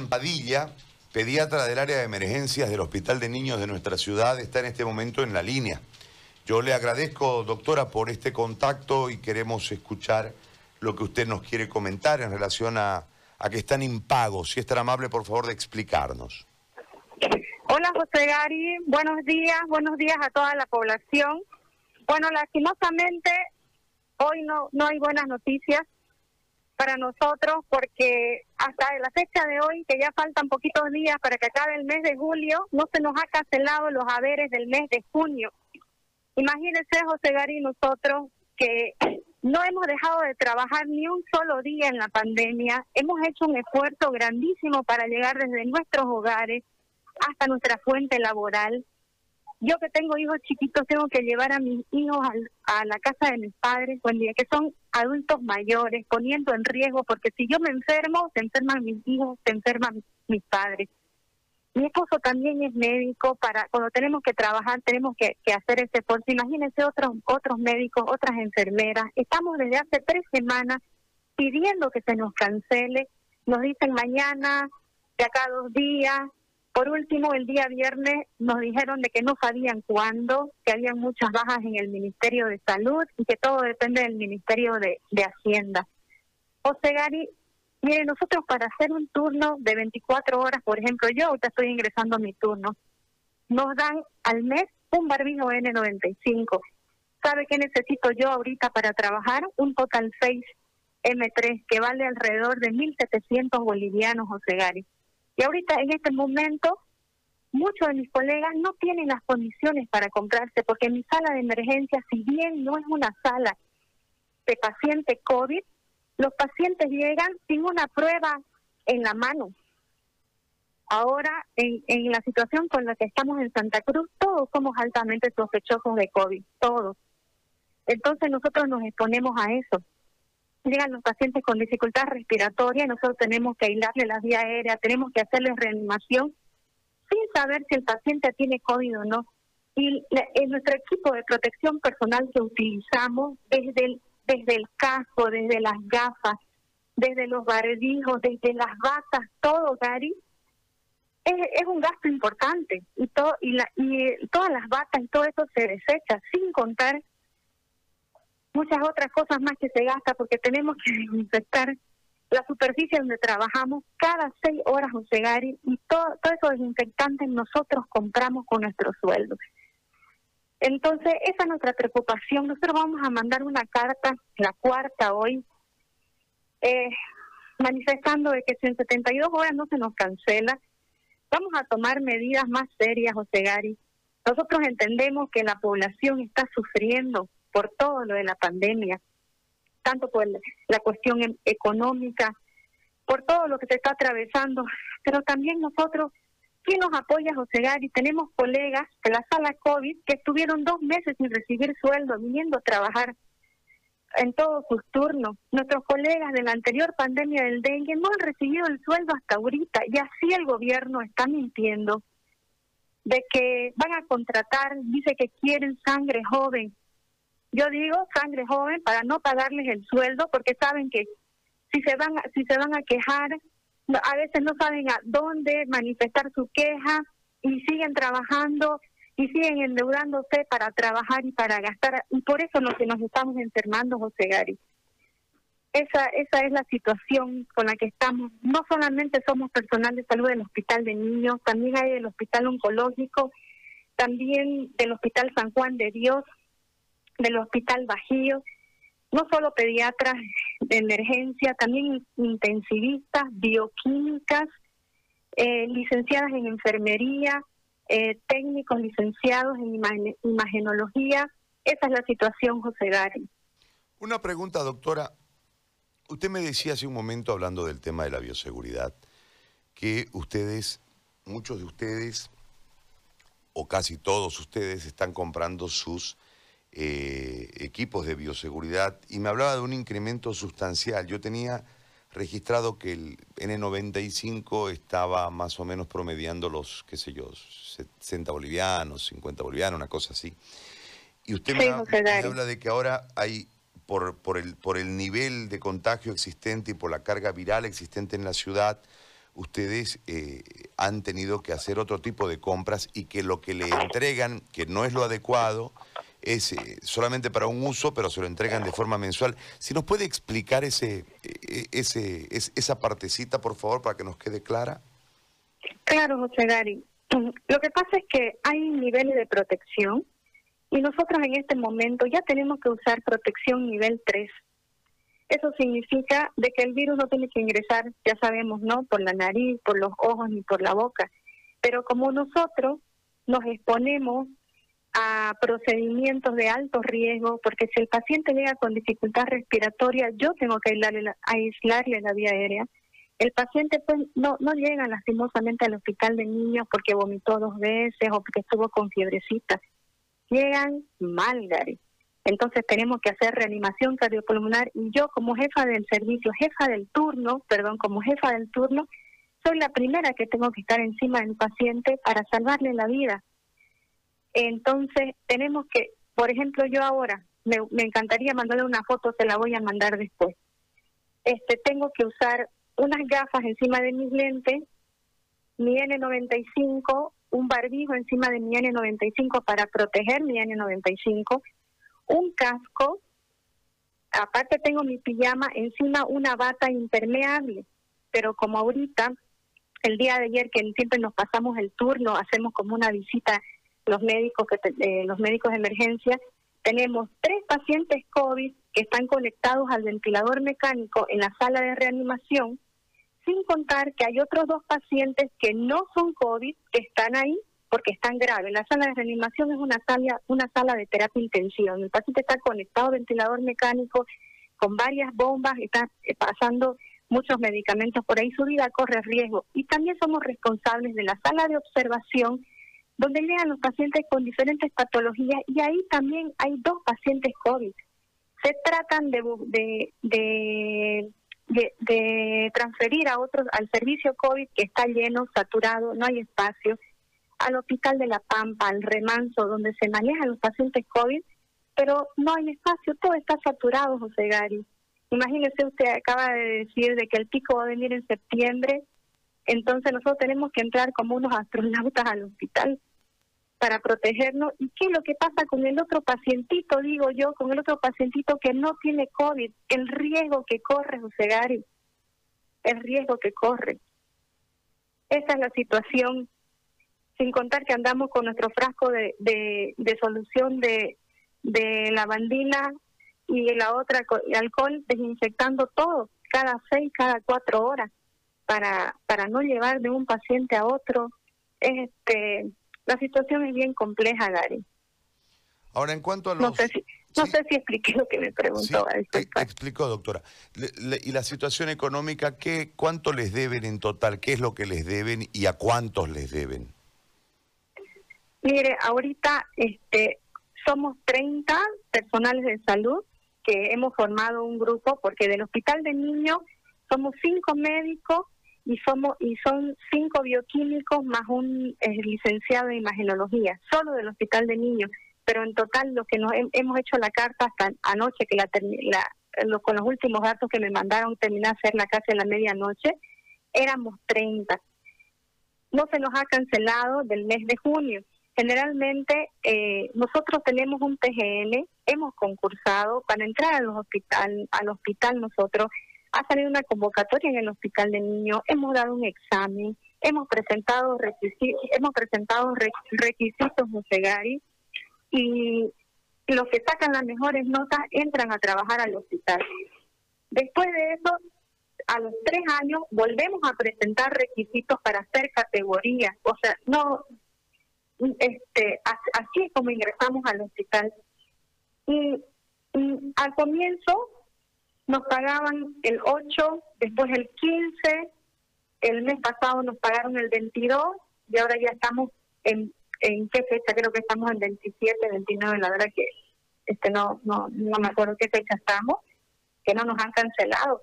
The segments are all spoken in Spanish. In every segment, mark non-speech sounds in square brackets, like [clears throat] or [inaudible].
Padilla, pediatra del área de emergencias del Hospital de Niños de nuestra ciudad, está en este momento en la línea. Yo le agradezco, doctora, por este contacto y queremos escuchar lo que usted nos quiere comentar en relación a, que están impagos. Si es tan amable, por favor, de explicarnos. Hola, José Gary. Buenos días, buenos días a toda la población. Bueno, lastimosamente, hoy no, no hay buenas noticias para nosotros porque hasta la fecha de hoy, que ya faltan poquitos días para que acabe el mes de julio, no se nos ha cancelado los haberes del mes de junio. Imagínese, José Gary, nosotros que no hemos dejado de trabajar ni un solo día en la pandemia, hemos hecho un esfuerzo grandísimo para llegar desde nuestros hogares hasta nuestra fuente laboral yo que tengo hijos chiquitos tengo que llevar a mis hijos a la casa de mis padres, que son adultos mayores, poniendo en riesgo, porque si yo me enfermo, se enferman mis hijos, se enferman mis padres. Mi esposo también es médico, para cuando tenemos que trabajar tenemos que, hacer ese esfuerzo. Imagínense otros, otros médicos, otras enfermeras. Estamos desde hace tres semanas pidiendo que se nos cancele. Nos dicen mañana, de acá dos días, por último, el día viernes nos dijeron de que no sabían cuándo, que había muchas bajas en el Ministerio de Salud y que todo depende del Ministerio de, Hacienda. José Gary, mire, nosotros para hacer un turno de 24 horas, por ejemplo, yo ahorita estoy ingresando a mi turno, nos dan al mes un barbijo N95. ¿Sabe qué necesito yo ahorita para trabajar? Un Total 6 M3 que vale alrededor de 1.700 bolivianos, José Gary. Y ahorita, en este momento, muchos de mis colegas no tienen las condiciones para comprarse, porque mi sala de emergencia, si bien no es una sala de paciente COVID, los pacientes llegan sin una prueba en la mano. Ahora, en, en la situación con la que estamos en Santa Cruz, todos somos altamente sospechosos de COVID, todos. Entonces nosotros nos exponemos a eso llegan los pacientes con dificultad respiratoria, nosotros tenemos que aislarle las vías aéreas, tenemos que hacerles reanimación sin saber si el paciente tiene COVID o no. Y en nuestro equipo de protección personal que utilizamos, desde el, desde el casco, desde las gafas, desde los barbijos, desde las batas, todo, Gary, es, es un gasto importante. Y, todo, y, la, y todas las batas y todo eso se desecha, sin contar muchas otras cosas más que se gasta porque tenemos que desinfectar la superficie donde trabajamos cada seis horas, José Gary, y todo, todo esos desinfectantes nosotros compramos con nuestro sueldo. Entonces, esa es nuestra preocupación. Nosotros vamos a mandar una carta, la cuarta hoy, eh, manifestando de que si en 72 horas no se nos cancela, vamos a tomar medidas más serias, José Gary. Nosotros entendemos que la población está sufriendo por todo lo de la pandemia, tanto por la cuestión económica, por todo lo que se está atravesando, pero también nosotros, ¿quién nos apoya, José Gary? Tenemos colegas de la sala COVID que estuvieron dos meses sin recibir sueldo, viniendo a trabajar en todos sus turnos. Nuestros colegas de la anterior pandemia del dengue no han recibido el sueldo hasta ahorita y así el gobierno está mintiendo de que van a contratar, dice que quieren sangre joven, yo digo sangre joven para no pagarles el sueldo porque saben que si se van si se van a quejar a veces no saben a dónde manifestar su queja y siguen trabajando y siguen endeudándose para trabajar y para gastar. Y por eso nos que nos estamos enfermando José Gary. Esa esa es la situación con la que estamos. No solamente somos personal de salud del hospital de niños también hay del hospital oncológico también del hospital San Juan de Dios del Hospital Bajío, no solo pediatras de emergencia, también intensivistas, bioquímicas, eh, licenciadas en enfermería, eh, técnicos licenciados en imagenología. Esa es la situación, José Gary. Una pregunta, doctora. Usted me decía hace un momento, hablando del tema de la bioseguridad, que ustedes, muchos de ustedes, o casi todos ustedes, están comprando sus eh, equipos de bioseguridad y me hablaba de un incremento sustancial. Yo tenía registrado que el N95 estaba más o menos promediando los, qué sé yo, 60 bolivianos, 50 bolivianos, una cosa así. Y usted me, habla de que ahora hay, por, por, el, por el nivel de contagio existente y por la carga viral existente en la ciudad, ustedes eh, han tenido que hacer otro tipo de compras y que lo que le entregan, que no es lo adecuado, es eh, solamente para un uso, pero se lo entregan de forma mensual. Si nos puede explicar ese, eh, ese, esa partecita, por favor, para que nos quede clara. Claro, José Gary. [clears throat] Lo que pasa es que hay niveles de protección y nosotros en este momento ya tenemos que usar protección nivel 3. Eso significa de que el virus no tiene que ingresar, ya sabemos, no por la nariz, por los ojos ni por la boca. Pero como nosotros nos exponemos a procedimientos de alto riesgo, porque si el paciente llega con dificultad respiratoria, yo tengo que aislarle, aislarle la vía aérea. El paciente pues no, no llega lastimosamente al hospital de niños porque vomitó dos veces o porque estuvo con fiebrecita. Llegan mal, Gary. Entonces tenemos que hacer reanimación cardiopulmonar y yo como jefa del servicio, jefa del turno, perdón, como jefa del turno, soy la primera que tengo que estar encima del paciente para salvarle la vida. Entonces tenemos que, por ejemplo, yo ahora, me, encantaría mandarle una foto, se la voy a mandar después. Este, tengo que usar unas gafas encima de mis lentes, mi N95, un barbijo encima de mi N95 para proteger mi N95, un casco, aparte tengo mi pijama, encima una bata impermeable, pero como ahorita, el día de ayer que siempre nos pasamos el turno, hacemos como una visita los médicos que eh, los médicos de emergencia, tenemos tres pacientes COVID que están conectados al ventilador mecánico en la sala de reanimación, sin contar que hay otros dos pacientes que no son COVID que están ahí porque están graves. La sala de reanimación es una sala, una sala de terapia intensiva. El paciente está conectado al ventilador mecánico con varias bombas, está eh, pasando muchos medicamentos por ahí, su vida corre riesgo. Y también somos responsables de la sala de observación donde llegan los pacientes con diferentes patologías y ahí también hay dos pacientes COVID. Se tratan de, de, de, transferir a otros al servicio COVID que está lleno, saturado, no hay espacio al Hospital de la Pampa, al Remanso, donde se manejan los pacientes COVID, pero no hay espacio, todo está saturado, José Gary. Imagínese usted, acaba de decir de que el pico va a venir en septiembre, entonces nosotros tenemos que entrar como unos astronautas al hospital para protegernos. ¿Y qué es lo que pasa con el otro pacientito, digo yo, con el otro pacientito que no tiene COVID? El riesgo que corre, José Gary, el riesgo que corre. Esa es la situación sin contar que andamos con nuestro frasco de, de, solución de, de lavandina y la otra alcohol desinfectando todo cada seis, cada cuatro horas para para no llevar de un paciente a otro. Este, la situación es bien compleja, Gary. Ahora, en cuanto a los... No sé si, no sé si expliqué lo que me preguntó. Sí, explicó, doctora. ¿Y la situación económica, qué, cuánto les deben en total? ¿Qué es lo que les deben y a cuántos les deben? Mire, ahorita este, somos 30 personales de salud que hemos formado un grupo porque del hospital de niños somos cinco médicos y somos y son cinco bioquímicos más un eh, licenciado en imagenología, solo del hospital de niños. Pero en total lo que nos hemos hecho la carta hasta anoche que la, la con los últimos datos que me mandaron terminé a hacer la casi a la medianoche, éramos 30. No se nos ha cancelado del mes de junio Generalmente eh, nosotros tenemos un TGN, hemos concursado para entrar al hospital, al hospital nosotros ha salido una convocatoria en el hospital de niños, hemos dado un examen, hemos presentado requisitos, hemos presentado requisitos Musegari y los que sacan las mejores notas entran a trabajar al hospital. Después de eso, a los tres años volvemos a presentar requisitos para hacer categorías, o sea, no este, así es como ingresamos al hospital. Y, al comienzo nos pagaban el 8, después el 15, el mes pasado nos pagaron el 22 y ahora ya estamos en, en qué fecha, creo que estamos en 27, 29, la verdad que este no no no me acuerdo qué fecha estamos, que no nos han cancelado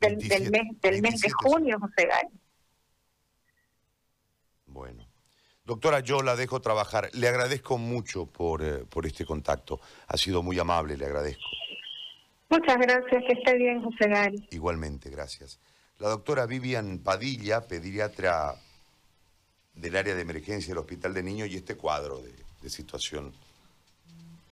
del, del mes del mes de junio, José Gay. Bueno. Doctora, yo la dejo trabajar. Le agradezco mucho por, eh, por este contacto. Ha sido muy amable, le agradezco. Muchas gracias, que esté bien, José Gary. Igualmente, gracias. la doctora Vivian Padilla, pediatra del área de emergencia del Hospital de Niños, y este cuadro de, situación